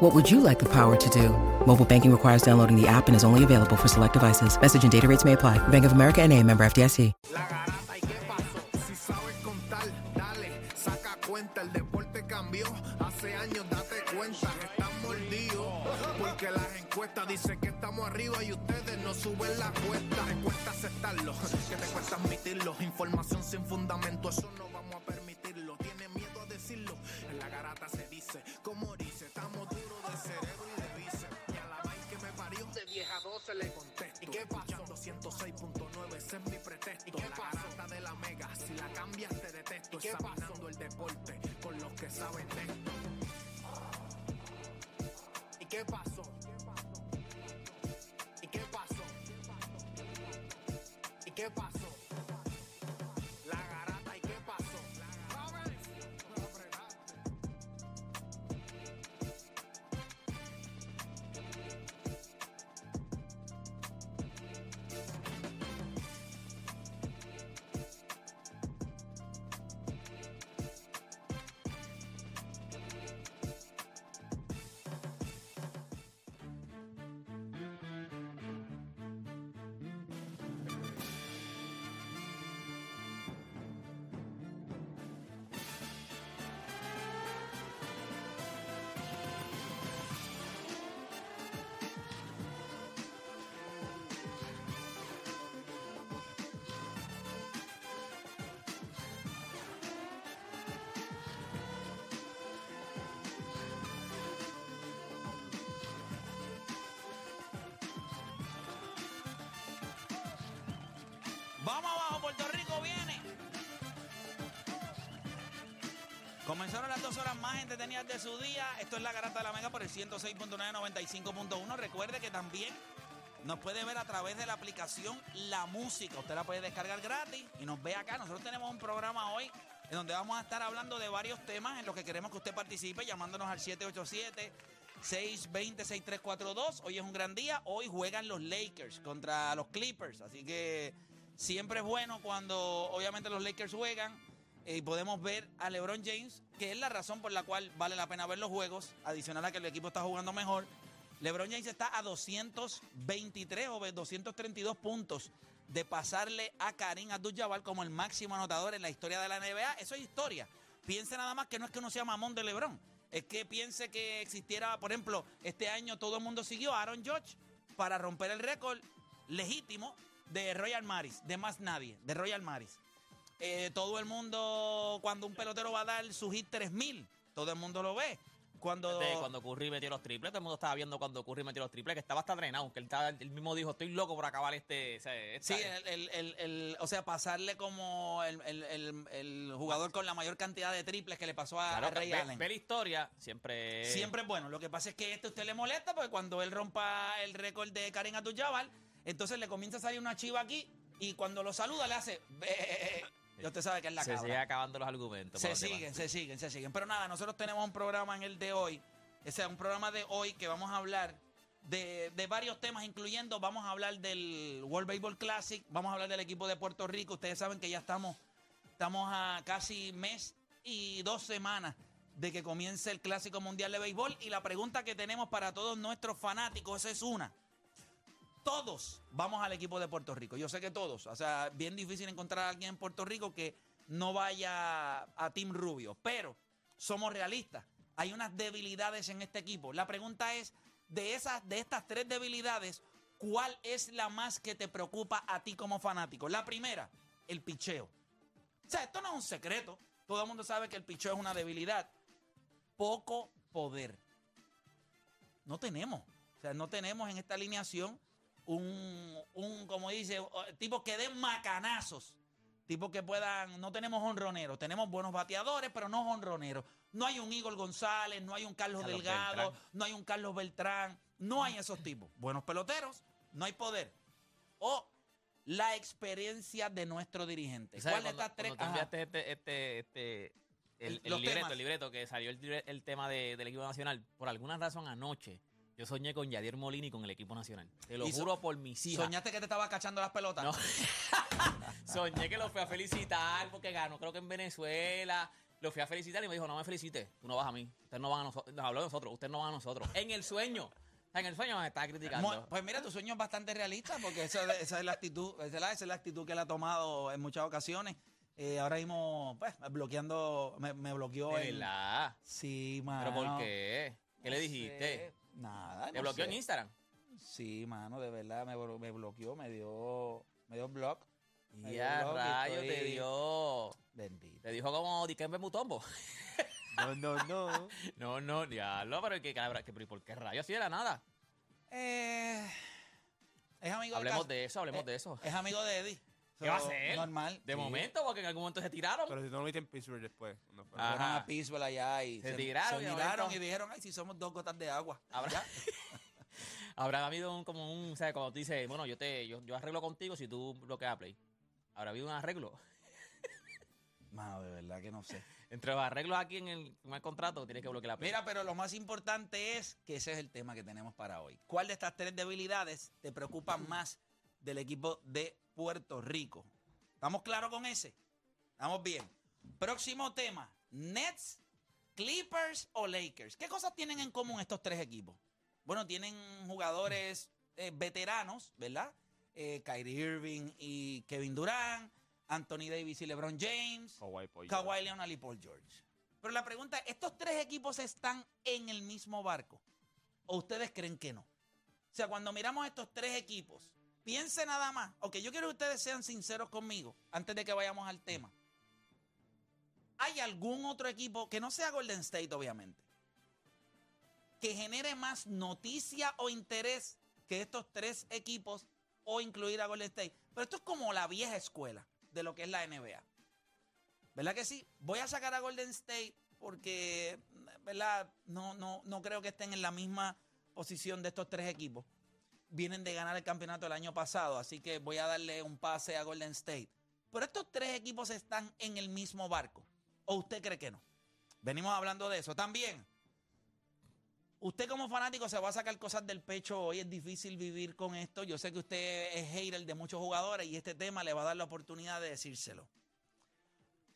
What would you like the power to do? Mobile banking requires downloading the app and is only available for select devices. Message and data rates may apply. Bank of America and a member FDIC. La garata y qué pasó, si sabes contar, dale, saca cuenta, el deporte cambió, hace años date cuenta están mordidos, porque las encuestas dicen que estamos arriba y ustedes no suben la cuesta, te cuesta aceptarlo, que te cuesta admitirlo, información sin fundamento, eso no vamos pretexto, ¿y qué pasó? de la mega, si la cambias te detesto, ¿Y qué examinando el deporte con los que saben de esto. ¿Y qué pasó? ¿Y qué pasó? ¿Y qué pasó? La Vamos abajo, Puerto Rico viene. Comenzaron las dos horas más entretenidas de su día. Esto es la Garata de la Mega por el 106.995.1. Recuerde que también nos puede ver a través de la aplicación La Música. Usted la puede descargar gratis y nos ve acá. Nosotros tenemos un programa hoy en donde vamos a estar hablando de varios temas en los que queremos que usted participe, llamándonos al 787 620-6342. Hoy es un gran día. Hoy juegan los Lakers contra los Clippers. Así que siempre es bueno cuando obviamente los Lakers juegan eh, y podemos ver a LeBron James, que es la razón por la cual vale la pena ver los juegos, adicional a que el equipo está jugando mejor. LeBron James está a 223 o 232 puntos de pasarle a Karim Abdul-Jabbar como el máximo anotador en la historia de la NBA. Eso es historia. Piense nada más que no es que uno sea mamón de LeBron. Es que piense que existiera, por ejemplo, este año todo el mundo siguió a Aaron Judge para romper el récord legítimo de Royal Maris, de más nadie, de Royal Maris. Eh, todo el mundo, cuando un pelotero va a dar su hit 3000, todo el mundo lo ve. Cuando, cuando Curry metió los triples, todo el mundo estaba viendo cuando Curry metió los triples, que estaba hasta drenado, que él, estaba, él mismo dijo, estoy loco por acabar este... Sí, el, el- el- el- o sea, pasarle como el, el- el- el jugador con la mayor cantidad de triples que le pasó a, Claro, a Ray ve, Allen. ve la historia, siempre... Siempre es bueno. Lo que pasa es que este a usted le molesta porque cuando él rompa el récord de Karen Abdul-Jabbar, entonces le comienza a salir una chiva aquí y cuando lo saluda le hace... "Ve". Ya usted sabe que es la se cabra. sigue acabando los argumentos. Se siguen, se siguen, se siguen. Pero nada, nosotros tenemos un programa en el de hoy. O sea, un programa de hoy que vamos a hablar de, de varios temas, incluyendo, vamos a hablar del World Baseball Classic, vamos a hablar del equipo de Puerto Rico. Ustedes saben que ya estamos, estamos a casi mes y dos semanas de que comience el Clásico Mundial de Béisbol. Y la pregunta que tenemos para todos nuestros fanáticos es una. Todos vamos al equipo de Puerto Rico. Yo sé que todos. O sea, bien difícil encontrar a alguien en Puerto Rico que no vaya a Team Rubio. Pero somos realistas. Hay unas debilidades en este equipo. La pregunta es, de esas, de estas tres debilidades, ¿cuál es la más que te preocupa a ti como fanático? La primera, el picheo. O sea, esto no es un secreto. Todo el mundo sabe que el picheo es una debilidad. Poco poder. No tenemos. O sea, no tenemos en esta alineación un, un como dice, tipo que den macanazos. Tipo que puedan, no tenemos honroneros, tenemos buenos bateadores, pero no honroneros. No hay un Igor González, no hay un Carlos, Carlos Delgado, Beltrán. no hay un Carlos Beltrán, no hay esos tipos. Buenos peloteros, no hay poder. O la experiencia de nuestro dirigente. ¿Cuál de estas tres? enviaste este, este, este, el, El- el los libreto, temas. el libreto que salió el, tema de- del equipo nacional, por alguna razón anoche, yo soñé con Yadier Molini con el equipo nacional. Te lo Y juro por mis hijas. ¿Soñaste que te estaba cachando las pelotas? No. Soñé que lo fui a felicitar porque ganó, creo que en Venezuela. Lo fui a felicitar y me dijo, no me felicite, tú no vas a mí. Ustedes no van a nosotros. Nos habló de nosotros, ustedes no van a nosotros. En el sueño. En el sueño me estaba criticando. Pues mira, tu sueño es bastante realista porque esa, es- esa es la actitud, esa es la, esa es la actitud que él ha tomado en muchas ocasiones. Eh, ahora mismo, pues, bloqueando, me, me bloqueó de el- verdad. Sí, mano. ¿Pero por qué? ¿Qué le dijiste? sé. Nada. ¿Te no bloqueó sé. en Instagram? Sí, mano, de verdad, me, blo- me bloqueó, me dio, me dio block. Me dio Ya, y rayo, te dio. Bendito. Te dijo como Dikembe Mutombo. No, no, no. No, no, diablo, pero cabra- que, ¿y ¿por qué rayo así de la nada? Eh, es amigo Hablemos de, de eso, hablemos eh, de eso. Es amigo de Eddie. ¿Qué va a hacer? Normal. De Sí. momento, porque en algún momento se tiraron. Pero si tú no lo viste en Pittsburgh después. no fue. Ah. Fueron Ajá. a Pittsburgh allá y Se tiraron se miraron y dijeron, ay, si somos dos gotas de agua. Habrá-. Habrá habido un, como un, ¿sabes? Cuando tú dices, bueno, yo te yo, yo arreglo contigo si tú bloqueas Play. Habrá habido un arreglo. Mano, de verdad que no sé. Entre los arreglos aquí en el, en el contrato, tienes que bloquear la Play. Mira, pero lo más importante es que ese es el tema que tenemos para hoy. ¿Cuál de estas tres debilidades te preocupa más del equipo de Puerto Rico? ¿Estamos claros con ese? ¿Estamos bien? Próximo tema. Nets, Clippers o Lakers. ¿Qué cosas tienen en común estos tres equipos? Bueno, tienen jugadores eh, veteranos, ¿verdad? Eh, Kyrie Irving y Kevin Durant, Anthony Davis y LeBron James. Kawhi Kawhi Leonard y Paul George. Pero la pregunta es, ¿estos tres equipos están en el mismo barco? ¿O ustedes creen que no? O sea, cuando miramos estos tres equipos, piense nada más. Ok, yo quiero que ustedes sean sinceros conmigo antes de que vayamos al tema. ¿Hay algún otro equipo que no sea Golden State, obviamente, que genere más noticia o interés que estos tres equipos o incluir a Golden State? Pero esto es como la vieja escuela de lo que es la NBA. ¿Verdad que sí? Voy a sacar a Golden State porque, ¿verdad? No, no, no creo que estén en la misma posición de estos tres equipos. Vienen de ganar el campeonato el año pasado, así que voy a darle un pase a Golden State. Pero estos tres equipos están en el mismo barco. ¿O usted cree que no? Venimos hablando de eso. También, usted como fanático se va a sacar cosas del pecho. Hoy es difícil vivir con esto. Yo sé que usted es hater de muchos jugadores y este tema le va a dar la oportunidad de decírselo.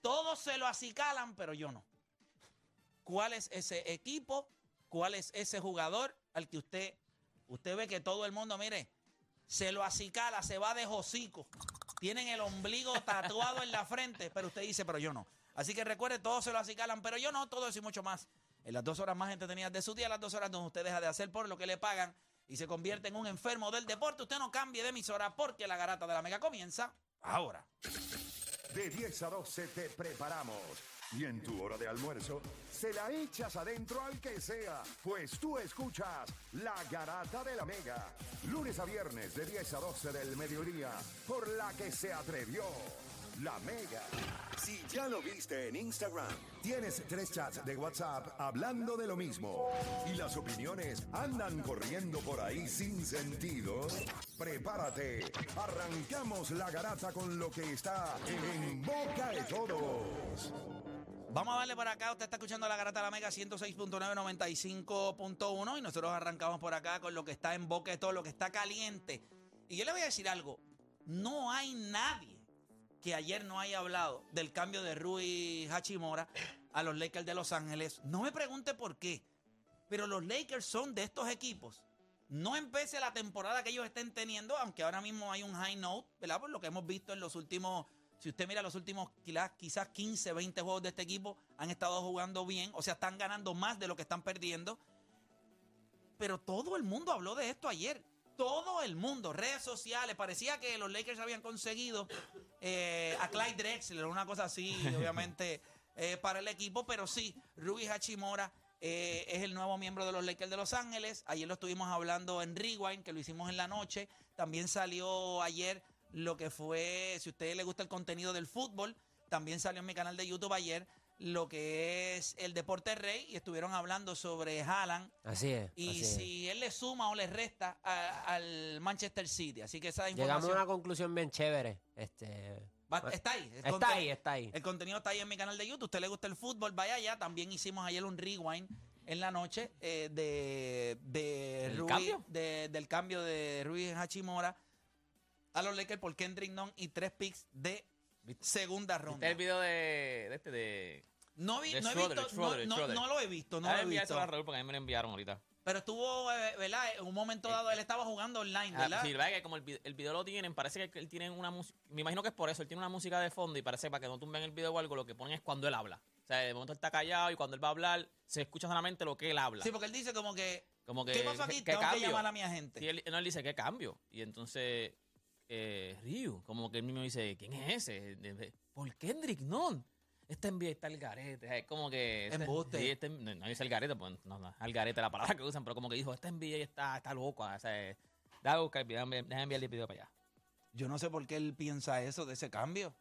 Todos se lo acicalan, pero yo no. ¿Cuál es ese equipo? ¿Cuál es ese jugador al que usted, usted ve que todo el mundo, mire, se lo acicala, se va de hocico? Tienen el ombligo tatuado en la frente, pero usted dice, pero yo no. Así que recuerde, todos se lo acicalan, pero yo no, todo eso y mucho más. En las dos horas más entretenidas de su día, las dos horas donde usted deja de hacer por lo que le pagan y se convierte en un enfermo del deporte. Usted no cambie de emisora porque la garata de la mega comienza ahora. De 10 a 12 te preparamos. Y en tu hora de almuerzo, se la echas adentro al que sea, pues tú escuchas La Garata de la Mega. Lunes a viernes de 10 a 12 del mediodía, por la que se atrevió La Mega. Si ya lo viste en Instagram, tienes tres chats de WhatsApp hablando de lo mismo y las opiniones andan corriendo por ahí sin sentido, prepárate. Arrancamos la garata con lo que está en boca de todos. Vamos a darle por acá. Usted está escuchando la Garata de la Mega 106.9, 95.1. Y nosotros arrancamos por acá con lo que está en boca de todo, lo que está caliente. Y yo le voy a decir algo. No hay nadie que ayer no haya hablado del cambio de Rui Hachimura a los Lakers de Los Ángeles. No me pregunte por qué. Pero los Lakers son de estos equipos. No empece la temporada que ellos estén teniendo, aunque ahora mismo hay un high note, ¿verdad? Por lo que hemos visto en los últimos si usted mira los últimos quizás, quizás 15, 20 juegos de este equipo, han estado jugando bien, o sea, están ganando más de lo que están perdiendo. Pero todo el mundo habló de esto ayer. todo el mundo, redes sociales. Parecía que los Lakers habían conseguido eh, a Clyde Drexler, una cosa así, obviamente, eh, para el equipo. Pero sí, Rui Hachimura eh, es el nuevo miembro de los Lakers de Los Ángeles. Ayer lo estuvimos hablando en Rewind, que lo hicimos en la noche. También salió ayer lo que fue, si a ustedes les gusta el contenido del fútbol, también salió en mi canal de YouTube ayer lo que es el deporte rey y estuvieron hablando sobre Haaland Así es. y así es. si él le suma o le resta a- al Manchester City. Así que esa Llegamos a información una conclusión bien chévere. Este, va- está ahí. Está conten- ahí, está ahí. El contenido está ahí en mi canal de YouTube. ¿Usted le gusta el fútbol? Vaya allá. También hicimos ayer un rewind en la noche eh, de, de ¿El Rui- cambio? de- del cambio de Ruiz Hachimura a los Lakers por Kendrick Nunn y tres picks de segunda ¿Viste ronda. el video de, de este de. No, vi, de no he visto, Schroeder, no, no- Schroeder. no lo he visto, no Ah, lo he visto. a Raúl porque a mí me lo enviaron ahorita. Pero estuvo, eh, ¿verdad? En un momento dado él estaba jugando online, Ah, ¿verdad? sí, ¿verdad? que como el, el video lo tienen, parece que él tiene una música. Me imagino que es por eso, él tiene una música de fondo y parece que para que no tumben el video o algo, lo que ponen es cuando él habla. O sea, de momento él está callado y cuando él va a hablar, se escucha solamente lo que él habla. Sí, porque él dice como que, como que, ¿qué pasó aquí? ¿qué Tengo que llamar a mi agente. Sí, él, no, él dice, ¿qué cambio? Y entonces, eh, Ryu, como que él mismo dice, ¿quién es ese? ¿Por Kendrick Nunn? Este envía está el garete. Es como que. Este, Embuste. este- no, no dice el garete, pues no, no, al garete la palabra que usan, pero como que dijo, este envía está, está loco. O sea, da a buscar el déjame déjame enviarle el video para allá. Yo no sé por qué él piensa eso de ese cambio.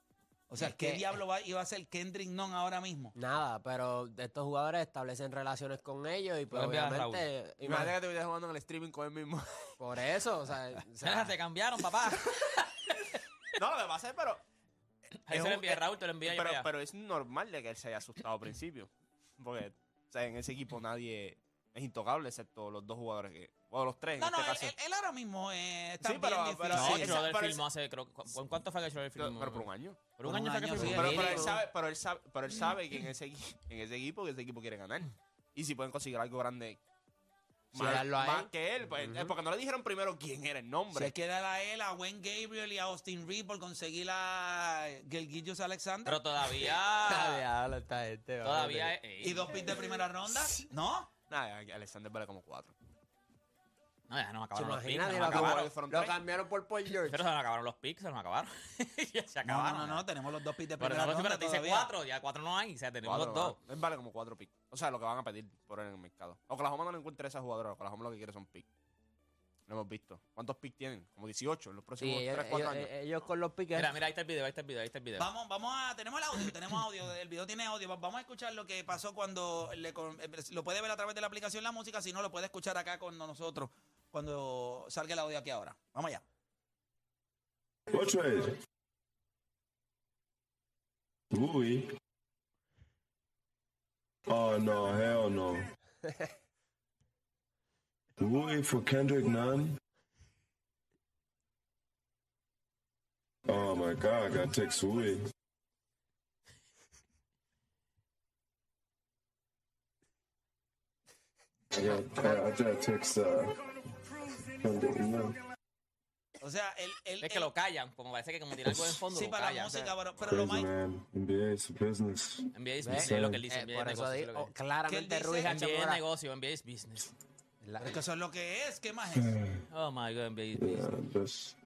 O sea, Es ¿qué que- diablo va, iba a hacer Kendrick Nunn ahora mismo? Nada, pero estos jugadores establecen relaciones con ellos y pues a obviamente... Imagínate que te estuvieras jugando en el streaming con él mismo. Por eso, o sea... o sea, te cambiaron, papá. no, lo que pasa es, pero. Ahí es se lo un- envía Raúl, te lo envía yo pero, para allá. pero es normal de que él se haya asustado al principio. Porque, o sea, en ese equipo nadie es intocable, excepto los dos jugadores que. O los tres, en No, este no, él, caso. él- él ahora mismo eh, está Sí, bien pero- difícil. pero No, sí, Schroeder hace, creo, ¿cu- ¿cu- ¿cuánto fue que Schroeder pero, filmó? pero por un año. Por un Por año fue que Pero, él sabe, pero él sabe, pero él sabe que en ese, equi- en ese equipo, que ese equipo quiere ganar. Y si pueden conseguir algo grande Sí, más, que él, pues, es porque no le dijeron primero quién era el nombre. hay que dar a él, a Wayne Gabriel y a Austin Reed por conseguir a Gelgillos Alexander Pero todavía. esta gente, todavía. vale. es- y dos picks de primera ronda, ¿no? Nada, Alexander vale como cuatro. No, ya nos ¿Se acabaron los picks. Lo, acabaron. lo cambiaron por Paul George. Pero se nos acabaron los picks, se nos acabaron. ya se No, acabaron. no, no, no, tenemos los dos picks de Pero primera no, ronda pero te dice todavía. cuatro, ya cuatro no hay. O sea, tenemos Cuatro, los dos. vale como cuatro picks. O sea, lo que van a pedir por él en el mercado. Oklahoma no le encuentra esa jugadora. Oklahoma lo que quiere son picks. Lo hemos visto. ¿Cuántos picks tienen? Como 18 en los Sí, próximos ellos, 3, 4 ellos- años. ellos con los piques. Mira, mira, ahí está el video, ahí está el video, ahí está el video. Vamos, vamos a, tenemos el audio, tenemos audio, el video tiene audio, vamos a escuchar lo que pasó cuando le, eh, lo puede ver a través de la aplicación la música, si no lo puede escuchar acá con nosotros cuando salga el audio aquí ahora. Vamos allá. What trade? Louis. Oh no, hell no. Louis for Kendrick Nunn. Oh my god, I gotta take Sui. I got I, I gotta text uh Kendrick Nunn. O sea, él, él, Es que lo callan, como parece que como tiene algo en fondo, sí lo para la callan. música, pero, pero lo más. NBA is business. NBA ¿Ves? business, es lo que él dice. Eh, por es eso es digo, oh, claramente dice? Ruiz NBA es negocio, NBA es business. La- es que eso es lo que es, ¿qué más es? Oh my god, just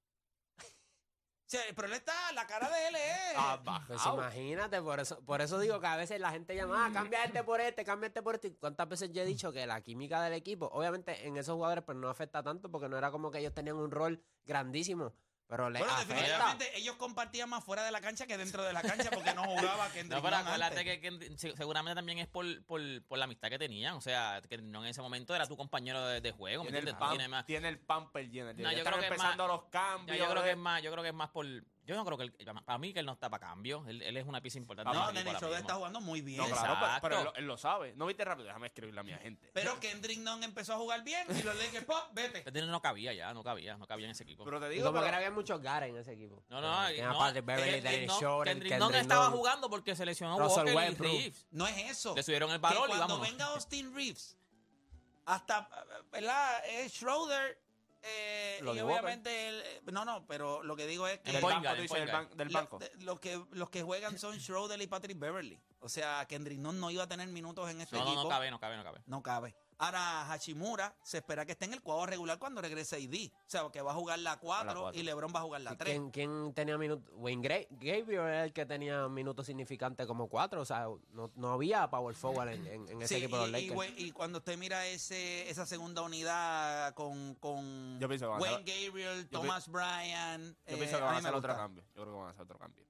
O sea, pero él está, la cara de él es... Ah, Pues imagínate, por eso, por eso digo que a veces la gente llama, ah, cambia este por este, cambia este por este. ¿Y ¿Cuántas veces yo he dicho que la química del equipo, obviamente en esos jugadores pues no afecta tanto porque no era como que ellos tenían un rol grandísimo, pero le bueno, afecta. definitivamente ellos compartían más fuera de la cancha que dentro de la cancha porque no jugaba Kendrick No, pero acuérdate antes. que, que se- seguramente también es por, por, por la amistad que tenían. O sea, que no en ese momento era tu compañero de, de juego. ¿me Tiene el, pam- Tiene más- tiene el pamper lleno. No, yo creo que es empezando más- los cambios. Ya, yo creo que de- es más, yo creo que es más por. Yo no creo que él- para mí que él no está para cambio. Él, él es una pieza importante. No, Dennis Schroeder está jugando muy bien. No, claro, pero, pero él, lo- él lo sabe. No viste rápido, déjame escribirle a mi agente. Pero Kendrick Nunn empezó a jugar bien y los Lakers, pop, vete. Él no cabía ya, no cabía, no cabía en ese equipo. Pero te Y digo, como pero- que había muchos gares en ese equipo. no, no, no. aparte Beverly, Dennis Schroeder, Kendrick Nunn estaba jugando porque se lesionó Russell Walker y. Reeves. No es eso. Le subieron el valor y cuando vámonos. venga Austin Reeves, hasta, ¿verdad? Es Schroeder. Eh, Lo y de obviamente, él- no, no, pero lo que digo es que El del banco, tú dices, del, ban- del lo- banco. de- los, que, los que juegan son Schroeder y Patrick Beverly. O sea, Kendrick Nunn no iba a tener minutos en este No, no, equipo. no cabe, no cabe, no cabe. No cabe. Ahora Hachimura se espera que esté en el cuadro regular cuando regrese ID. O sea, que va a jugar la 4 cuatro. y LeBron va a jugar la 3. ¿Quién, quién tenía minutos? Wayne Gra- Gabriel era el que tenía minutos significantes como cuatro. O sea, no, no había power forward en, en- en ese Sí, equipo de los y, y, Lakers. güey, y cuando usted mira ese, esa segunda unidad con, con Yo pienso que van a Wayne hacer- Gabriel, Thomas Bryan, Yo eh, pienso que a van a hacer otro gusta. cambio. Yo creo que van a hacer otro cambio.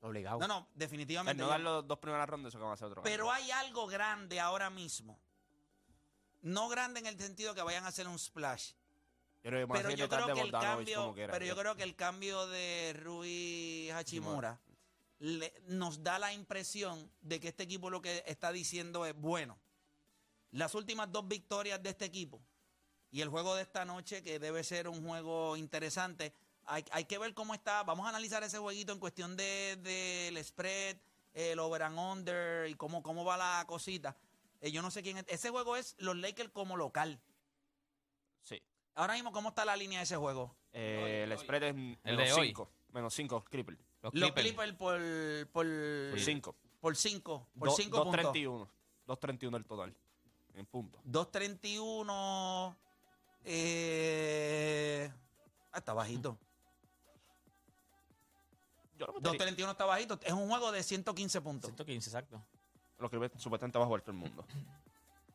Obligado. No, no, El definitivamente. no yo- dar los dos primeras rondas, eso que van a hacer otro Pero cambio. hay algo grande ahora mismo. No grande en el sentido que vayan a hacer un splash. Pero yo creo de que el cambio, quiera. pero yo creo que el cambio de Rui Hachimura le- nos da la impresión de que este equipo lo que está diciendo es bueno. Las últimas dos victorias de este equipo y el juego de esta noche que debe ser un juego interesante. Hay, hay que ver cómo está. Vamos a analizar ese jueguito en cuestión del de, del spread, el over and under y cómo, cómo va la cosita. Eh, yo no sé quién es. Ese juego es los Lakers como local. Sí. Ahora mismo, ¿cómo está la línea de ese juego? Eh, el spread es menos hoy. 5. Menos 5, Clipper. Los Los Clippers. Por por Por 5. por 5, por 5 puntos. 2.31. 2.31 el total. En punto. 231 eh ah, está bajito. Yo lo metería. 231 está bajito, es un juego de 115 puntos. 115, exacto. Los Clippers supuestamente va a jugar todo el mundo.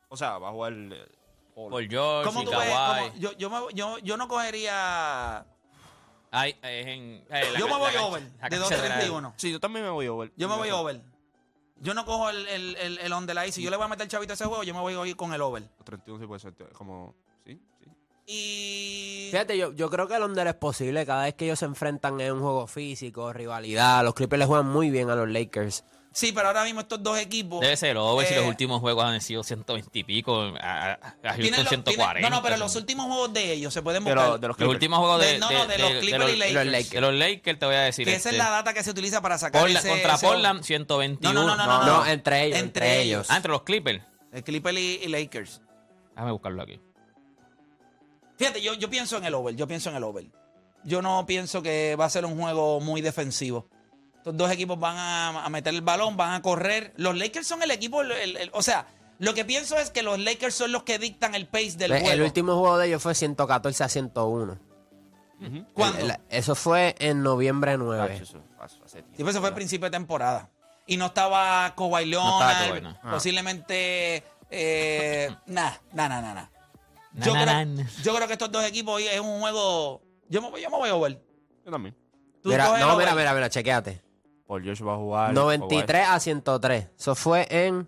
O sea, va a jugar eh, Paul. George ¿Cómo y tú ves? Kawhi. ¿Cómo? Yo, yo, me- yo, yo no cogería Ay, es en, eh, la Yo me voy over la de cancha de la- 231. Sí, yo también me voy over. Yo me voy over. Yo no cojo el, el, el, el on the line. Si yo le voy a meter chavito a ese juego, yo me voy a ir con el over. 31 sí puede ser como... Sí, sí. Y. Fíjate, yo, yo creo que el under es posible. Cada vez que ellos se enfrentan en un juego físico, rivalidad. Los Clippers le juegan muy bien a los Lakers. Sí, pero ahora mismo estos dos equipos. Debe ser over si Eh, los últimos juegos han sido 120 y pico. A, a- Houston los- 140. tienen- no, no, pero los últimos juegos de ellos se pueden buscar. Pero de los Los Clippers. últimos juegos de, De- no, no, de los Clippers y Lakers. los Lakers. De los Lakers te voy a decir. que esa es este, la data que se utiliza para sacar Portland- ese- contra ese- Portland, 121. No, no, no, No, no, no. entre ellos. Entre Entre, ellos. Ah, entre los Clippers. El Clipper y, y Lakers. Déjame buscarlo aquí. Fíjate, yo, yo pienso en el over. Yo pienso en el over. Yo no pienso que va a ser un juego muy defensivo. Estos dos equipos van a, a meter el balón, van a correr. Los Lakers son el equipo. el- el- el- o sea, lo que pienso es que los Lakers son los que dictan el pace del el, juego. último juego de ellos fue 114 a 101. ¿Cuándo? El- el- eso fue en noviembre Tacho, 9. eso hace-. Sí, pues eso fue al principio de temporada. Y no estaba Kawhi Leonard, no. Ah. posiblemente... Eh, nah, nah, nah, nah, nah. Na, Yo, na, creo, na. yo creo que estos dos equipos hoy es un juego... Yo me, voy- yo me voy a over. Yo también. Mira, no, el mira, mira, mira, chequéate. Paul George va a jugar. 93 a 103. Eso fue en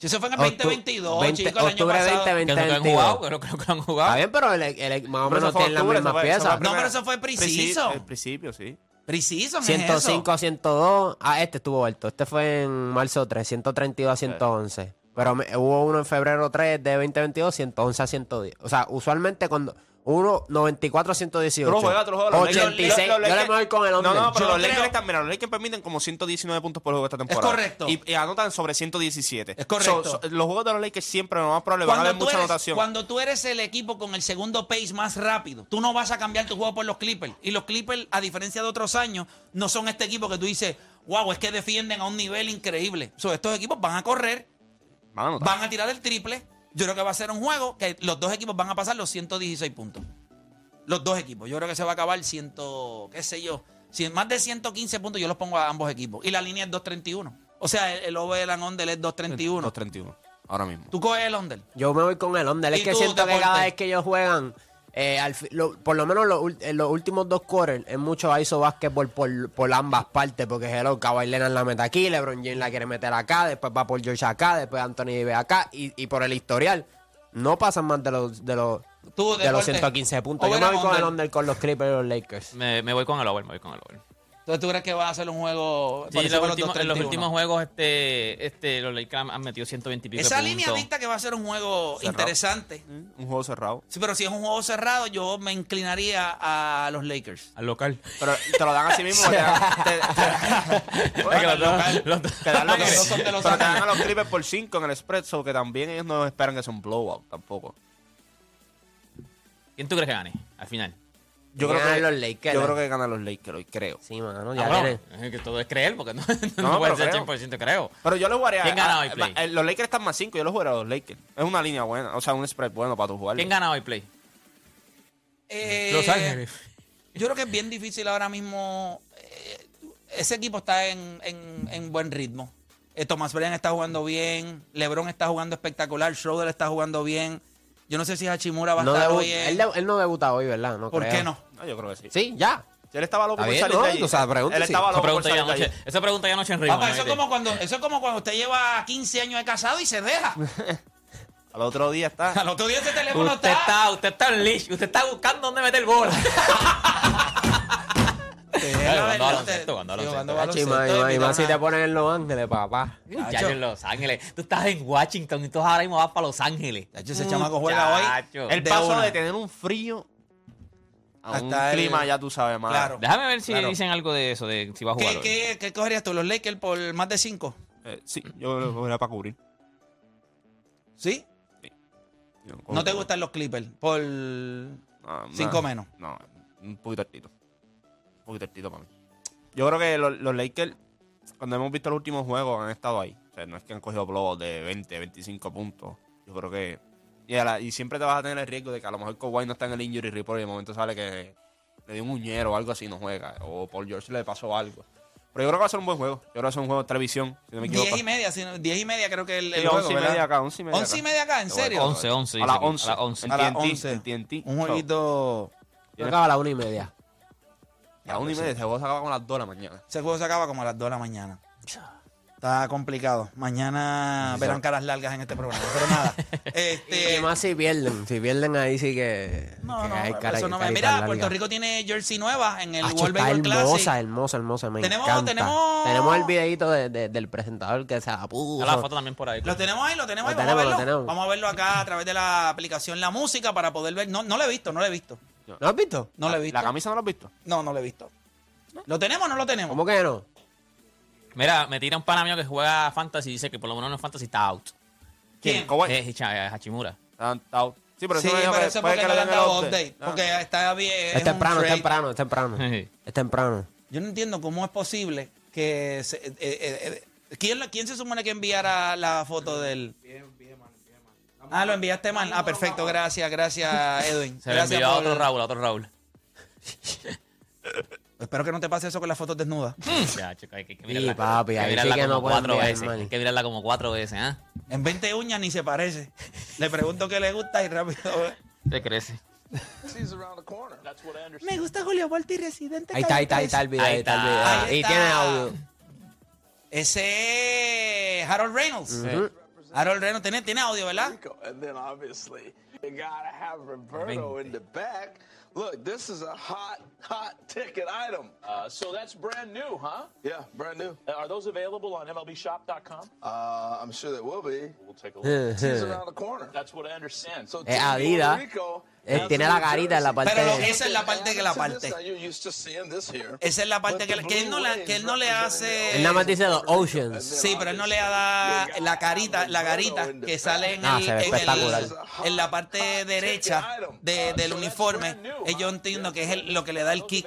Si eso fue en el octu- 2022, 20 chicos, el año octubre pasado. 20, Que no que han 22. jugado, creo, creo que lo han jugado. Está bien, pero el, el- el- más o menos tienen las mismas piezas. No, pero eso fue preciso. El principio, sí. Preciso, ¿no es 105 eso? a 102. Ah, este estuvo alto. Este fue en marzo 3, 132 a 111. Pero me- hubo uno en febrero 3 de 2022, 111 a 110. O sea, usualmente cuando uno 94 a 118. Tú lo juegas, tú lo juegas. Los Lakers- 86. los- los yo le voy con el No, under. no, pero los Lakers están, mira, los Lakers permiten como 119 puntos por juego esta temporada. correcto. Y, y anotan sobre 117. Es correcto. So- so- los juegos de los Lakers siempre, lo más probable, van a haber Cuando tú, mucha eres, anotación. cuando tú eres el equipo con el segundo pace más rápido, tú no vas a cambiar tu juego por los Clippers. Y los Clippers, a diferencia de otros años, no son este equipo que tú dices, wow, es que defienden a un nivel increíble. So, estos equipos van a correr, Van a anotar. van a tirar el triple. Yo creo que va a ser un juego que los dos equipos van a pasar los 116 puntos. Los dos equipos. Yo creo que se va a acabar 100, qué sé yo, 100 más de 115 puntos yo los pongo a ambos equipos. Y la línea es 231. O sea, el, el over and under es 231. 231. Ahora mismo. Tú coges el under. Yo me voy con el under. Es ¿Y que siento que cada vez que ellos juegan, eh, al lo- por lo menos en los últimos dos quarters, es mucho ISO básquetbol por, por ambas partes. Porque hello, Kawhi Leonard la mete aquí, LeBron James la quiere meter acá, después va por George acá, después Anthony Davis acá. Y, y por el historial, no pasan más de los, de los, de los Deporte. 115 puntos. Yo me voy con el under. under con los Clippers y los Lakers. Me, me voy con el over, me voy con el over. Entonces, ¿tú crees que va a ser un juego Sí, los, últimos, en los 231? últimos juegos este, este, los Lakers han- metido 120 y pico de Esa línea dicta que va a ser un juego Cerrado. interesante. Mm, Un juego cerrado. Sí, pero si es un juego cerrado, yo me inclinaría a los Lakers. Al local. Pero te lo dan así mismo. te dan, te, te- los te dan los Los dos son de los pero te dan a los Clippers por 5 en el spread, so que también ellos no esperan que sea un blowout tampoco. ¿Quién tú crees que gane al final? Yo creo, Ganan que, los Lakers. yo creo que ganan los Lakers hoy, creo. Sí, mano, ya tiene- es que todo es creer, porque no, no, No, puede ser creo. 100% creo. Pero yo lo jugaré a, ¿Quién gana a- hoy, Play? a- Los Lakers están más 5, yo lo jugaré a los Lakers. Es una línea buena, o sea, un spread bueno para tu jugar. ¿Quién gana hoy, Play? Eh, Los Ángeles. Yo creo que es bien difícil ahora mismo. eh, ese equipo está en, en- en buen ritmo. Eh, Thomas Bryant está jugando bien. LeBron está jugando espectacular. Schroeder está jugando bien. Yo no sé si Hachimura va a no estar debu- hoy. en- él, de- él no debuta hoy, ¿verdad? No ¿Por creo. qué no? No, yo creo que sí. Sí, ya. Si él estaba loco Está por bien, salir ¿no? de allí. O sea, pregunta él sí. estaba Esa loco por pregunta, ya salir de allí. anoche, esa pregunta ya anoche en Papá, Ritmo. eso es como cuando, eso es como cuando usted lleva 15 años de casado y se deja. Al otro día está. Al otro día ese teléfono Usted está. está, usted está en leash, usted está buscando dónde meter bola. y más, si te ponen en Los Ángeles, papá. Muchacho, en Los Ángeles. Tú estás en Washington y tú ahora mismo vas para Los Ángeles. Chacho, ese chamaco juega hoy. El de paso de tener un frío a un Hasta el- clima, ya tú sabes más. Claro. Déjame ver si Claro. dicen algo de eso, de si va a jugar ¿Qué, qué, qué cogerías tú? ¿Los Lakers por más de 5? Eh, sí, yo lo voy a para cubrir. ¿Sí? Yo ¿No te gustan los Clippers? Por No, 5 no, menos. No, un poquito altito. Un poquito altito para mí. Yo creo que los, los Lakers, cuando hemos visto los últimos juegos, han estado ahí. O sea, no es que han cogido blogos de 20, 25 puntos. Yo creo que. Y, la- y siempre te vas a tener el riesgo de que a lo mejor Kawhi no está en el injury report y de momento sale que le dio un uñero o algo así y no juega. O Paul George le pasó algo. Pero yo creo que va a ser un buen juego. Yo creo que va a ser un juego de televisión, si no me equivoco. 10 y media, si no- 10 y media creo que el, el Sí, juego, 11 y ¿verdad? media acá, 11 y media 11 y acá. media acá, ¿en serio? 11, 11. A las aquí, 11. A las 11. En A las TNT, 11. en TNT. Un jueguito... Yo acaba a las una y media. A las 1 y media, ese juego se acaba con las 2 de la mañana. Ese juego se acaba como a las 2 de la mañana. Está complicado. Mañana verán caras largas en este programa. Pero nada. Este, Y más si pierden. Si pierden ahí sí que. no, que no, hay cara- eso no me- carita Mira, larga. Puerto Rico tiene jersey nueva en el Acho, World está Baseball hermosa, Classic. hermosa, hermosa. Me Tenemos- encanta. tenemos- Tenemos el videito de- de- del presentador que se la puso. Está la foto también por ahí. Lo tenemos ahí, lo tenemos ahí. Lo Vamos a tenemos, lo verlo. tenemos. Vamos a verlo acá a través de la aplicación La Música para poder ver. No, no lo he visto, no lo he visto. ¿No lo has visto? No lo he visto. ¿La camisa no la has visto? No, no lo he visto. ¿Lo tenemos o no lo tenemos? ¿Cómo que no? Mira, me tira un pana mío que juega Fantasy y dice que por lo menos no es Fantasy está out. ¿Quién? Kawhi. Es Hicha- eh, Hachimura. Ah, está out. Sí, pero sí, eso me dijo pero que eso es puede porque que no le han den el dado update. update. Ah. Porque está bien. Es, un temprano, es trade. temprano, es temprano. Es temprano. Yo no entiendo cómo es posible que. se- eh, eh, eh, ¿quién, ¿Quién se supone que enviara la foto del.? Ah, lo enviaste mal. Ah, perfecto, gracias, gracias, Edwin. Se Gracias envió a otro Raúl, a otro Raúl. Espero que no te pase eso con las fotos desnudas. Ya, chico, hay que, hay que Sí, mirarla, papi, hay que sí mirarla que como no cuatro enviar, veces. man. Hay que mirarla como cuatro veces, ¿ah? En 20 uñas ni se parece. Le pregunto qué le gusta y rápido. Se crece. Me gusta Julio Volti Residente. Ahí está, ahí está, ahí está el video. Ahí Ahí está el está. video. Ahí Y está. tiene audio. Ese es Harold Reynolds. Harold Reynolds tiene, tiene audio, ¿verdad? And then obviously you gotta have Roberto in the back. Look, this is a hot, hot ticket item. Uh, so that's brand new, huh? Yeah, brand new. Uh, Are those available on MLBShop.com? Uh, I'm sure they will be. We'll take a look. He's around the corner. That's what I understand. So Es Team Adidas. Puerto Rico Eh, has tiene la carita en la parte Pero de- esa es la parte que la parte. Esa es la parte que, the que él no le, que él no le hace. Él nada más dice los Oceans. Sí, pero él no le da la carita, la garita que sale en, Ah, el, en, el- espectacular. en la parte derecha de- del uniforme. Eh, Yo entiendo que es el- lo que le da el kick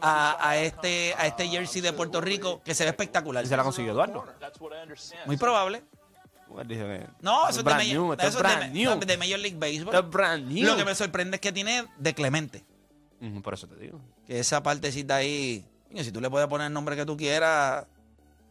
a, a este a este jersey de Puerto Rico que se ve espectacular. Y se la consiguió Eduardo. That's what I understand. Muy probable. No, eso es de, brand Major- new, eso es es de- brand new. de Major League Baseball. Brand new. Lo que me sorprende es que tiene de Clemente. Ujú, Por eso te digo. Que esa partecita ahí, coño, si tú le puedes poner el nombre que tú quieras,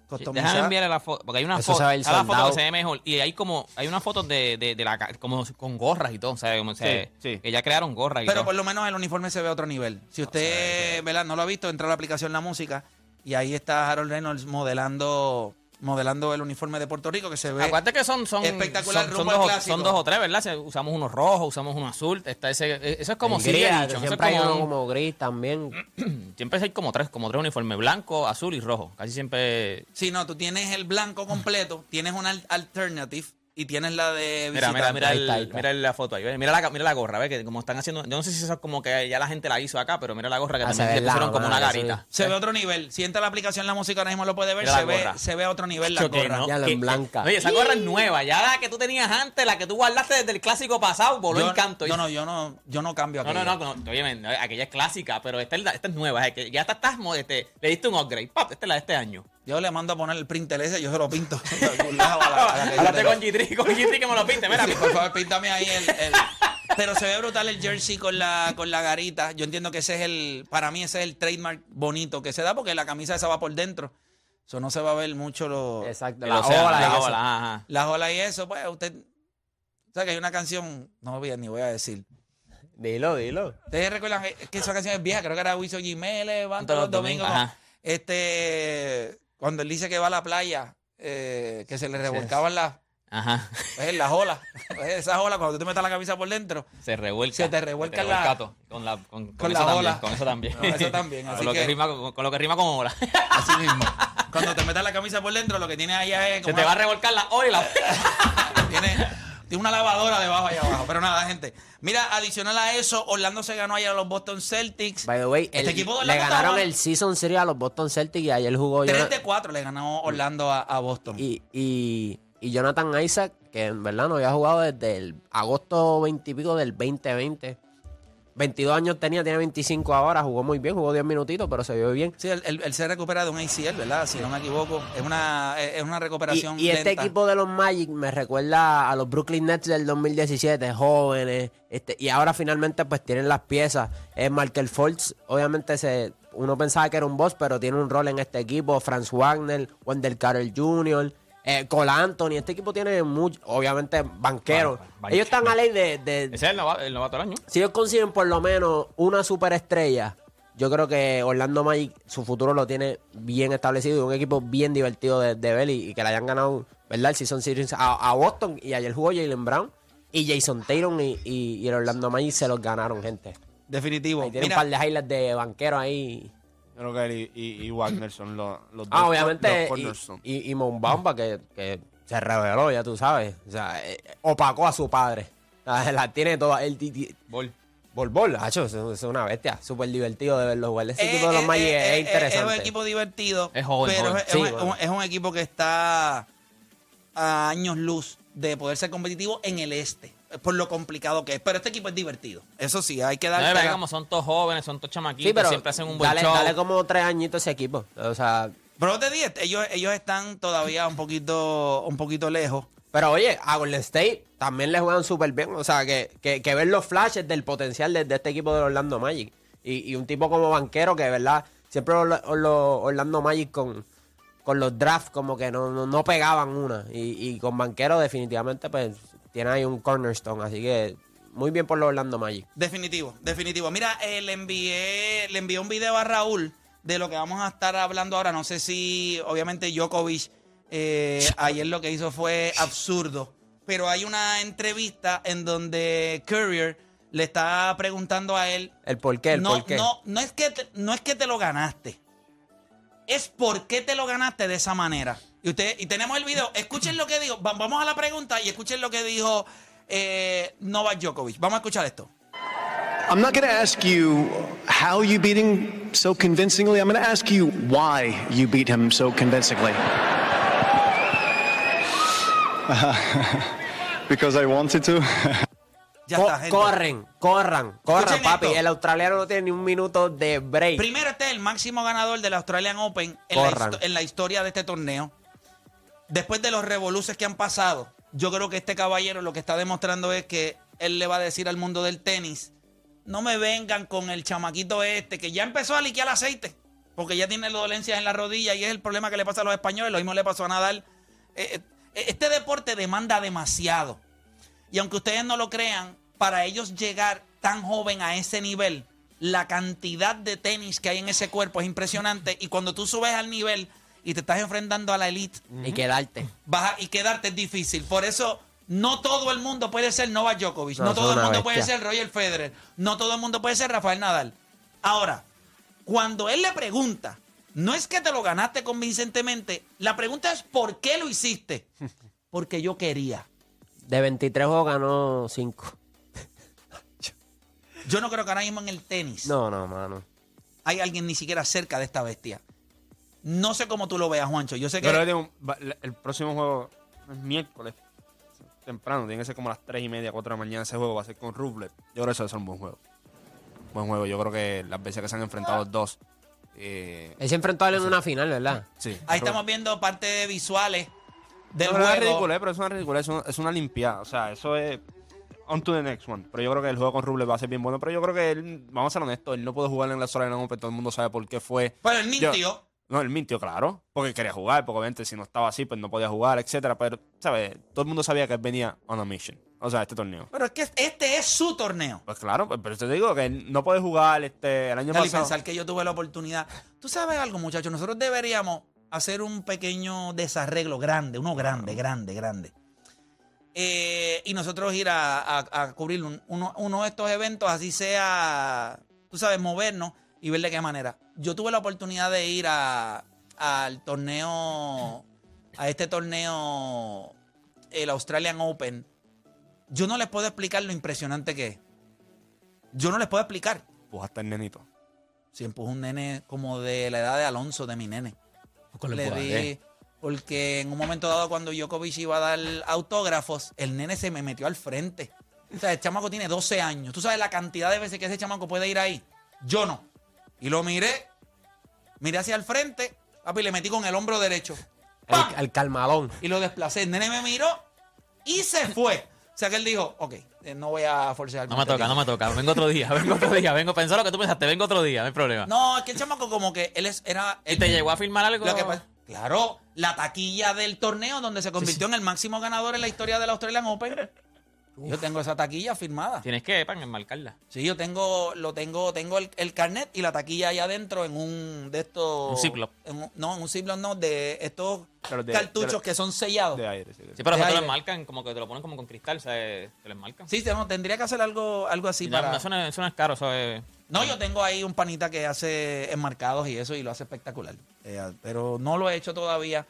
customizar. Déjame enviarle la foto, porque hay una foto, se ve el está la foto soldado. que se ve mejor y hay como hay una foto de, de, de la como con gorras y todo, o sea, como se- sí. que ya crearon gorras y Pero todo. por lo menos el uniforme se ve a otro nivel. Si usted ¿verdad? no lo ha visto, entra a la aplicación La Música y ahí está Harold Reynolds modelando modelando el uniforme de Puerto Rico que se ve. Acuérdate que son, son, Espectacular, son, son rumbo al dos, o- clásico. son dos o tres, ¿verdad? Se- usamos uno rojo, usamos uno azul. Está ese, eso es como gris, es Siempre hay como uno un- como gris también. Siempre hay como tres, como tres uniformes, blanco, azul y rojo. Casi siempre. Si no, tú tienes el blanco completo, tienes una al- alternative y tienes la de Mira, mira, mira, Ahí el- está, ahí está. mira la foto ahí. Mira la, mira la gorra, ve que como están haciendo. Yo no sé si eso es como que ya la gente la hizo acá, pero mira la gorra que Ah, también le la pusieron como una garita. Se ve otro nivel. Si entra la aplicación la música ahora mismo lo puede ver, Mira se ve, se ve a otro nivel la gorra. no, Ya la en blanca. Oye, esa gorra es nueva. Ya la que tú tenías antes, la que tú guardaste desde el clásico pasado, voló Yo- en canto. No, no, yo no, yo no cambio No, no, no, no, oye, aquella es clásica, pero esta es, la- esta es nueva. es que ya estás, estás mo- este, le diste un upgrade. Pap, esta es la de este año. Yo le mando a poner el printer ese, yo se lo pinto. Háblate con G3, con G3 que me lo pinte. Mira, Sí, por favor, píntame ahí el, el- Pero se ve brutal el jersey con la, con la garita. Yo entiendo que ese es el, para mí ese es el trademark bonito que se da porque la camisa esa va por dentro. Eso no se va a ver mucho lo, Exacto, el la océano, ola y la eso. ola, ajá, las olas y eso. Pues usted, o sea que hay una canción, no voy a, ni voy a decir. Dilo, dilo. ¿Ustedes recuerdan que- que esa canción es vieja? Creo que era Wiso Jiménez, van todos los domingos. Ajá. Este, cuando él dice que va a la playa, eh, que se le revolcaban las, Ajá. pues, las olas. Pues, esas olas, cuando tú te metas la camisa por dentro, Se revuelca. Se te revuelca la- revuelca. Con, la, con, con con eso la también, ola. Con eso también. No, eso también, así con, lo que que- rima, con, con lo que rima con ola. así mismo. Cuando te metas la camisa por dentro, lo que tiene allá es Se como te una- va a revolcar la ola y la... tiene, tiene una lavadora debajo allá abajo. Pero nada, gente. Mira, adicional a eso, Orlando se ganó ayer a los Boston Celtics. By the way, Este el- equipo de le ganaron estaba- el Season Series a los Boston Celtics y ayer jugó 3 Jonathan, de 4 le ganó Orlando a, a Boston. y, y, y Jonathan Isaac, que en verdad no había jugado desde el agosto 20 y pico del 2020. 22 años tenía, tiene 25 ahora, jugó muy bien, jugó 10 minutitos, pero se vio bien. Sí, él, él- él se recupera de un ACL, ¿verdad? Si no me equivoco. Es una, es una recuperación y este lenta. equipo de los Magic me recuerda a los Brooklyn Nets del 2017, jóvenes, este, y ahora finalmente pues tienen las piezas. Es Markel Fultz, obviamente se, uno pensaba que era un boss, pero tiene un rol en este equipo. Franz Wagner, Wendell Carter Jr., eh, Cole Anthony, este equipo tiene mucho, obviamente banqueros. Ban- ban- Ellos están a ley de, de- Ese es el novato, el novato del año. si ellos consiguen por lo menos una superestrella, yo creo que Orlando Magic su futuro lo tiene bien establecido y un equipo bien divertido de, de ver y, y que le hayan ganado, ¿verdad? El Season Series a, a Boston y ayer jugó Jalen Brown y Jason Tatum y, y- y el Orlando Magic se los ganaron, gente. Definitivo. Ahí tiene Mira, un par de highlights de banquero ahí. Creo que él y, y, y Wagner son los, los Ah, dos obviamente, los y, y, y Mo Bamba, que, que se reveló, ya tú sabes. O sea, eh, opacó a su padre. La, tiene toda. El, Bol. Bol Bol, hacho, es, es una bestia. Súper divertido de verlo jugar. Ese eh, equipo de los eh, Magic eh, es eh, interesante. Es un equipo divertido. Es joven, Pero joven. Es, Sí, es bueno. es un equipo que está a años luz de poder ser competitivo en el este. Por lo complicado que es. Pero este equipo es divertido. Eso sí, hay que darle. como son todos jóvenes, son todos chamaquitos, Sí, pero siempre hacen un buen dale, show. dale como tres añitos ese equipo. O sea, Pero te dije, ellos, ellos están todavía un poquito, un poquito lejos. pero oye, a Golden State también le juegan súper bien. O sea, que, que, que ver los flashes del potencial de, de este equipo de Orlando Magic. Y, y un tipo como banquero que, de verdad, siempre los los Orlando Magic con, con los drafts como que no, no, no pegaban una. Y, y con banquero definitivamente pues tiene ahí un cornerstone. Así que muy bien por los Orlando Magic. Definitivo, definitivo. Mira, eh, le envié, le envié un video a Raúl de lo que vamos a estar hablando ahora. No sé si, obviamente, Djokovic eh, ayer lo que hizo fue absurdo. Pero hay una entrevista en donde Courier le está preguntando a él. El por qué, el no, por qué. no, no es que te, no es que te lo ganaste. Es por qué te lo ganaste de esa manera. Y usted, y tenemos el video. Escuchen lo que dijo. Va- Vamos a la pregunta y escuchen lo que dijo eh, Novak Djokovic. Vamos a escuchar esto. I'm not going to ask you how you beat him so convincingly. I'm going to ask you why you beat him so convincingly. Because I wanted to. Ya Co- está, gente. corren, corran, corran, Escuchen papi. esto. El australiano no tiene ni un minuto de break. Primero, este es el máximo ganador del Australian Open en la, en la historia de este torneo. Después de los revoluces que han pasado, yo creo que este caballero lo que está demostrando es que él le va a decir al mundo del tenis, no me vengan con el chamaquito este que ya empezó a liquear aceite, porque ya tiene dolencias en la rodilla y es el problema que le pasa a los españoles, lo mismo le pasó a Nadal. Eh, eh, este deporte demanda demasiado. Y aunque ustedes no lo crean, para ellos llegar tan joven a ese nivel, la cantidad de tenis que hay en ese cuerpo es impresionante. Y cuando tú subes al nivel y te estás enfrentando a la elite, Y quedarte. baja y quedarte es difícil. Por eso no todo el mundo puede ser Novak Djokovic, no, No, todo el una mundo puede bestia. ser Roger Federer, no todo el mundo puede ser Rafael Nadal. Ahora, cuando él le pregunta, no es que te lo ganaste convincentemente, la pregunta es ¿por qué lo hiciste? Porque yo quería. De 23 juegos ganó 5. Yo no creo que ahora mismo en el tenis No, no, mano. hay alguien ni siquiera cerca de esta bestia. No sé cómo tú lo veas, Juancho. Yo sé que. Yo creo que tiene un- va- el próximo juego es miércoles. Temprano, tiene que ser como a las 3 y media, 4 de la mañana. Ese juego va a ser con Rublev. Yo creo que eso va a ser un buen juego. Buen juego. Yo creo que las veces que se han enfrentado los dos. eh, Él se enfrentó a él en una final, ¿verdad? sí. Ahí estamos viendo partes visuales del No, pero es juego. ridículo, pero es una ridícula, es una, es una limpiada. O sea, eso es on to the next one. Pero yo creo que el juego con Rublev va a ser bien bueno. Pero yo creo que él, vamos a ser honestos, él no pudo jugar en la Australian Open. Todo el mundo sabe por qué fue. Pero el Yo- mintió. No, él mintió, claro. Porque quería jugar, porque obviamente si no estaba así, pues no podía jugar, etcétera. Pero, ¿sabes? Todo el mundo sabía que él venía on a mission. O sea, este torneo. Pero es que este es su torneo. Pues claro, pues, pero te digo que no puede jugar este, el año Dale, y pasado. pensar que yo tuve la oportunidad. Tú sabes algo, muchachos. Nosotros deberíamos hacer un pequeño desarreglo grande, uno grande, grande, grande. Eh, y nosotros ir a, a- a cubrir un- uno, uno de estos eventos, así sea, tú sabes, movernos y ver de qué manera. Yo tuve la oportunidad de ir a- al torneo, a este torneo, el Australian Open. Yo no les puedo explicar lo impresionante que es. Yo no les puedo explicar. Pues hasta el nenito. Si empujo un nene como de la edad de Alonso, de mi nene. Con Le di, porque en un momento dado cuando Djokovic iba a dar autógrafos, el nene se me metió al frente. O sea, el chamaco tiene 12 años. ¿Tú sabes la cantidad de veces que ese chamaco puede ir ahí? Yo no. Y lo miré, miré hacia el frente, papi, le metí con el hombro derecho. El, el calmadón. Y lo desplacé. El nene me miró y se fue. O sea que él dijo, ok, eh, no voy a forzar. No me toca, no me toca. Vengo otro día, vengo otro día. Vengo, pensó lo que tú pensaste, vengo otro día, no hay problema. No, es que el chamaco como que él es, era... ¿Y te llegó a firmar algo? Lo que pasa- claro, la taquilla del torneo donde se convirtió en el máximo ganador en la historia del Australian Open. Yo tengo esa taquilla firmada. Tienes que, pan, enmarcarla. Sí, yo tengo, lo tengo, tengo el, el carnet y la taquilla allá adentro en un de estos. Un Ziploc. no, en un Ziploc no, de estos de- cartuchos de que son sellados. De aire, sí. Sí, pero De eso te lo enmarcan, como que te lo ponen como con cristal, o sea, te lo enmarcan. Sí, no, tendría que hacer algo, algo así ya, para. eso, no, eso no es caro, eso es... No, yo tengo ahí un panita que hace enmarcados y eso y lo hace espectacular. Eh, pero no lo he hecho todavía.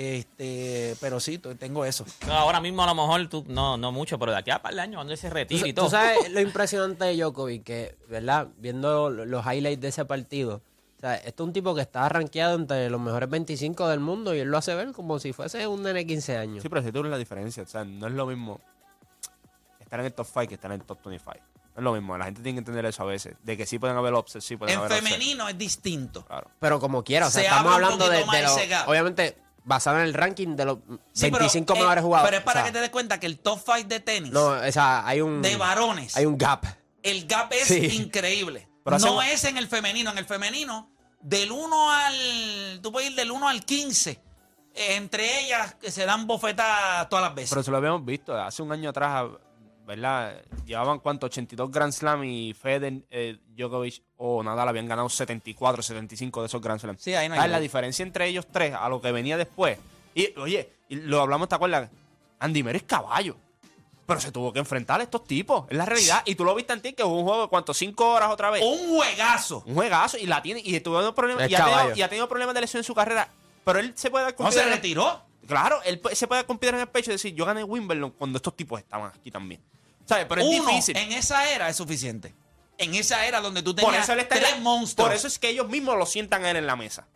Este, pero sí, tengo eso. No, ahora mismo a lo mejor tú, no, no mucho, pero de aquí a par de años, cuando él se ¿Tú, y tú todo. sabes lo impresionante de Djokovic, que, ¿verdad? Viendo lo- los highlights de ese partido. O sea, esto es un tipo que está rankeado entre los mejores 25 del mundo y él lo hace ver como si fuese un nene de 15 años. Sí, pero si tú ves la diferencia. O sea, no es lo mismo estar en el top 5 que estar en el top 25. No es lo mismo. La gente tiene que entender eso a veces. De que sí pueden haber upsets, sí pueden En haber upsets. femenino es distinto. Claro. Pero como quiera, o sea, Se estamos hablando de. Obviamente, basado en el ranking de los Sí, pero, 25 eh, mejores jugadores. Pero es para o sea, que te des cuenta que el top 5 de tenis No, o sea, hay un. de varones, Hay un gap. el gap es Sí. increíble. Pero no hacemos- es en el femenino. En el femenino, del 1 al. Tú puedes ir del 1 al 15. eh, entre ellas que se dan bofetas todas las veces. Pero se lo habíamos visto. Hace un año atrás, ¿verdad? Llevaban cuánto? 82 Grand Slam y Federer, eh, Djokovic o Nadal habían ganado 74, 75 de esos Grand Slam. Sí, ahí no hay ¿Sabes la diferencia entre ellos tres a lo que venía después? Y, oye, y lo hablamos, ¿te acuerdas? Andy Murray es caballo. Pero se tuvo que enfrentar a estos tipos. Es la realidad. Y tú lo viste en ti, que hubo un juego de cuánto, cinco horas otra vez. un juegazo. Un juegazo. Y la tiene. Y tuvo problemas. Y ha, tenido, y ha tenido problemas de lesión en su carrera. Pero él se puede dar con No se retiró. Claro, él se puede dar con piedra en el pecho y decir, yo gané Wimbledon cuando estos tipos estaban aquí también. ¿Sabes? Pero es Uno difícil. en esa era es suficiente. En esa era donde tú Por tenías eso, él está en tres la- monstruos. por eso es que ellos mismos lo sientan a él en la mesa.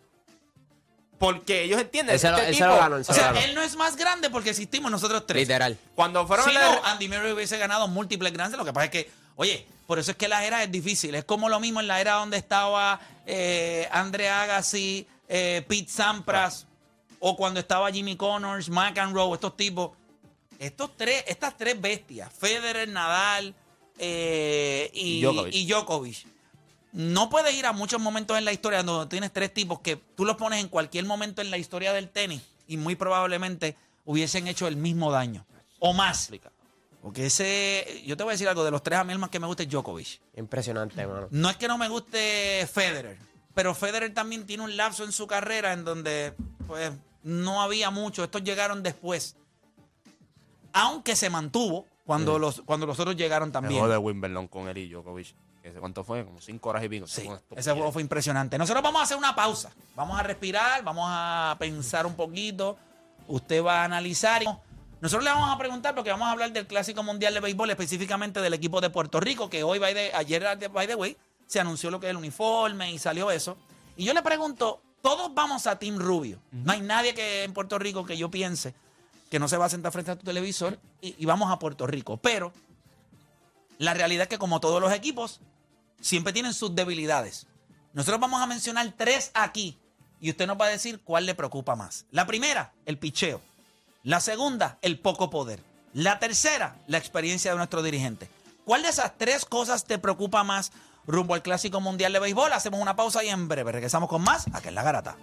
Porque ellos entienden. Ese lo- este ese tipo- lo ganó, ese o lo sea, ganó. él no es más grande porque existimos nosotros tres. Literal. Cuando fueron Si a la- no, Andy Murray hubiese ganado múltiples grandes. Lo que pasa es que, oye, por eso es que la era es difícil. Es como lo mismo en la era donde estaba eh, Andre Agassi, eh, Pete Sampras, o cuando estaba Jimmy Connors, McEnroe, estos tipos. Estos tres, estas tres bestias, Federer, Nadal eh, y, Y Djokovic. y Djokovic. No puedes ir a muchos momentos en la historia donde tienes tres tipos que tú los pones en cualquier momento en la historia del tenis y muy probablemente hubiesen hecho el mismo daño o más. Porque ese, yo te voy a decir algo, de los tres a mí el más que me gusta es Djokovic. Impresionante, mano. No es que no me guste Federer, pero Federer también tiene un lapso en su carrera en donde pues no había mucho, estos llegaron después. Aunque se mantuvo cuando, los, cuando los otros llegaron El también. juego de Wimbledon con él y Djokovic. ¿Ese ¿Cuánto fue? Como cinco horas y pico. Sí, ese juego fue impresionante. Nosotros vamos a hacer una pausa. Vamos a respirar, vamos a pensar un poquito. Usted va a analizar. Nosotros le vamos a preguntar porque vamos a hablar del Clásico Mundial de Béisbol, específicamente del equipo de Puerto Rico, que hoy, by the- ayer, by the way, se anunció lo que es el uniforme y salió eso. Y yo le pregunto, todos vamos a Team Rubio. No hay nadie que en Puerto Rico que yo piense que no se va a sentar frente a tu televisor y, vamos a Puerto Rico. Pero la realidad es que como todos los equipos, siempre tienen sus debilidades. Nosotros vamos a mencionar tres aquí y usted nos va a decir cuál le preocupa más. La primera, el picheo. La segunda, el poco poder. La tercera, la experiencia de nuestro dirigente. ¿Cuál de esas tres cosas te preocupa más rumbo al Clásico Mundial de Béisbol? Hacemos una pausa y en breve regresamos con más aquí en La Garata.